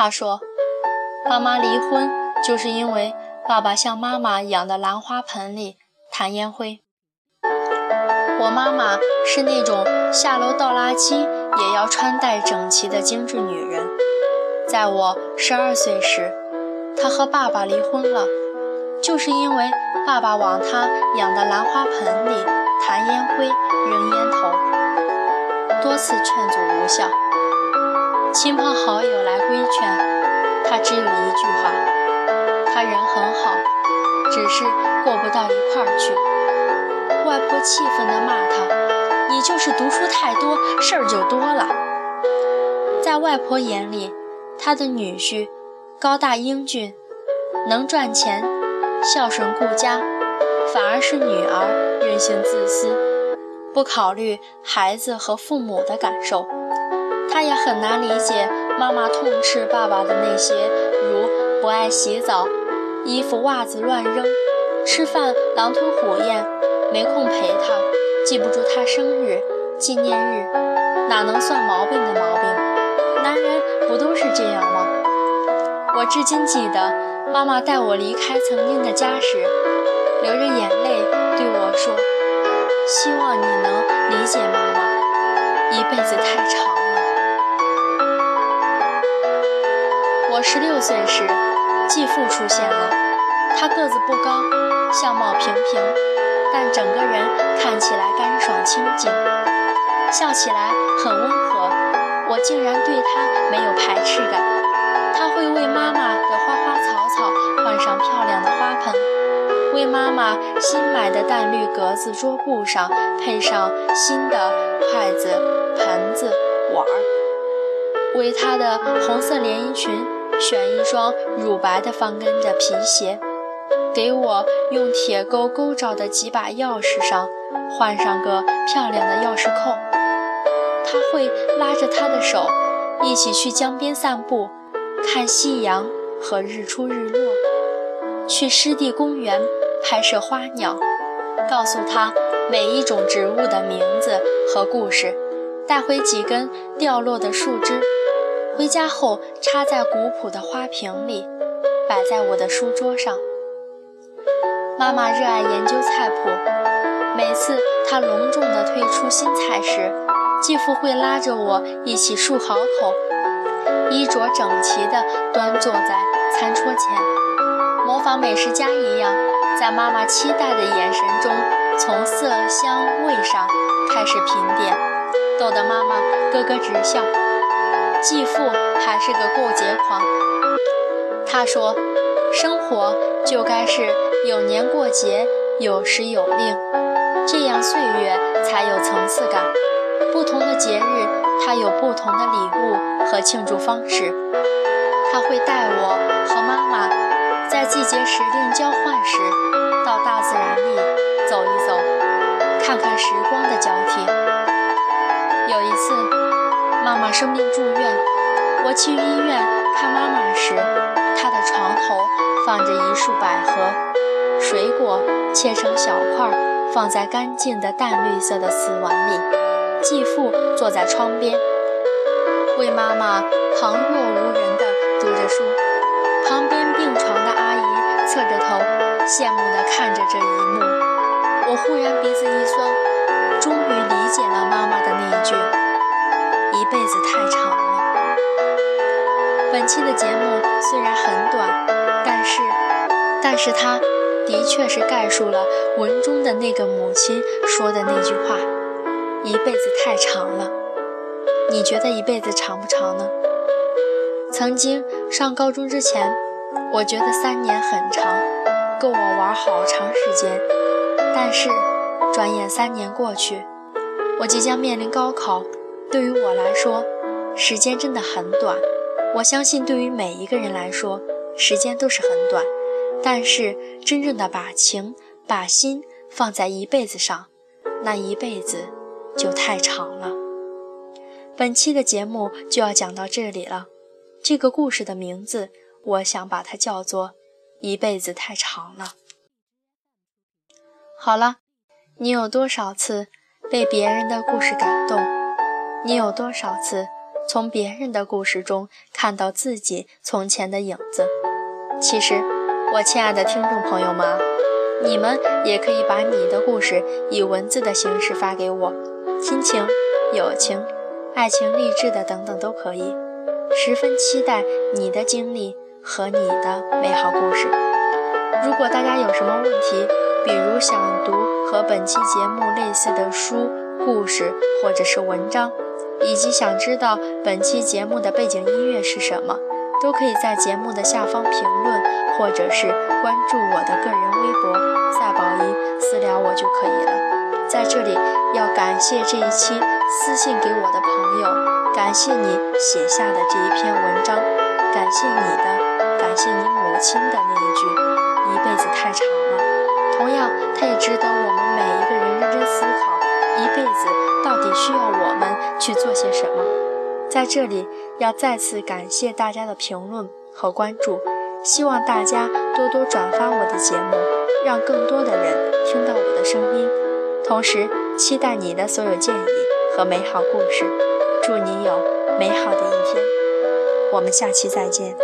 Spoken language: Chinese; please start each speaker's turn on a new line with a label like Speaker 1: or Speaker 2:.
Speaker 1: 他说，爸妈离婚就是因为爸爸向妈妈养的兰花盆里弹烟灰。我妈妈是那种下楼倒垃圾也要穿戴整齐的精致女人。在我十二岁时，她和爸爸离婚了，就是因为爸爸往她养的兰花盆里弹烟灰、扔烟头，多次劝阻无效。亲朋好友来规劝，他只有一句话：他人很好，只是过不到一块儿去。外婆气愤地骂他：“你就是读书太多，事儿就多了。”在外婆眼里，他的女婿高大英俊，能赚钱，孝顺顾家，反而是女儿任性自私，不考虑孩子和父母的感受。他也很难理解妈妈痛斥爸爸的那些，如不爱洗澡、衣服袜子乱扔、吃饭狼吞虎咽。没空陪他，记不住他生日、纪念日，哪能算毛病的毛病？男人不都是这样吗？我至今记得，妈妈带我离开曾经的家时，流着眼六岁时，继父出现了，他个子不高，相貌平平。但整个人看起来干爽清静，笑起来很温和，我竟然对他没有排斥感。他会为妈妈的花花草草换上漂亮的花盆，为妈妈新买的淡绿格子桌布上配上新的筷子、盆子、碗儿，为她的红色连衣裙选一双乳白的方跟的皮鞋。给我用铁钩钩着的几把钥匙上换上个漂亮的钥匙扣。他会拉着他的手，一起去江边散步，看夕阳和日出日落；去湿地公园拍摄花鸟，告诉他每一种植物的名字和故事，带回几根掉落的树枝，回家后插在古朴的花瓶里，摆在我的书桌上。妈妈热爱研究菜谱，每次她隆重地推出新菜时，继父会拉着我一起漱好口，衣着整齐地端坐在餐桌前，模仿美食家一样，在妈妈期待的眼神中，从色香味上开始品点，逗得妈妈咯咯直笑。继父还是个过节狂，他说：“生活就该是。”有年过节，有时有令，这样岁月才有层次感。不同的节日，他有不同的礼物和庆祝方式。他会带我和妈妈在季节时令交换时，到大自然里走一走，看看时光的交替。有一次，妈妈生病住院，我去医院看妈妈时，她的床头放着一束百合。水果切成小块，放在干净的淡绿色的瓷碗里。继父坐在窗边，为妈妈旁若无人地读着书。旁边病床的阿姨侧着头，羡慕地看着这一幕。我忽然鼻子一酸，辈子太长了。”本期的节目虽然很短，但是，但是它。的确是概述了文中的那个母亲说的那句话：“一辈子太长了。”你觉得一辈子长不长呢？曾经上高中之前，我觉得三年很长，够我玩好长时间。但是，转眼三年过去，我即将面临高考，对于我来说，时间真的很短。我相信，对于每一个人来说，时间都是很短。但是，真正的把情、把心放在一辈子上，那一辈子就太长了。本期的节目就要讲到这里了。这个故事的名字，我想把它叫做《一辈子太长了》。好了，你有多少次被别人的故事感动？你有多少次从别人的故事中看到自己从前的影子。其实，我亲爱的听众朋友们，你们也可以把你的故事以文字的形式发给我，亲情、友情、爱情、励志的等等都可以。十分期待你的经历和你的美好故事。如果大家有什么问题，比如想读和本期节目类似的书、故事或者是文章，以及想知道本期节目的背景音乐是什么，都可以在节目的下方评论，或者是关注我的个人微博“赛宝仪”私聊我就可以了。在这里要感谢这一期私信给我的朋友，感谢你写下的这一篇文章，感谢你的，感谢你母亲的那一句。一辈子太长了，同样，它也值得我们每一个人认真思考，一辈子到底需要我们去做些什么。在这里，要再次感谢大家的评论和关注，希望大家多多转发我的节目，让更多的人听到我的声音。同时，期待你的所有建议和美好故事，祝你有美好的一天。我们下期再见。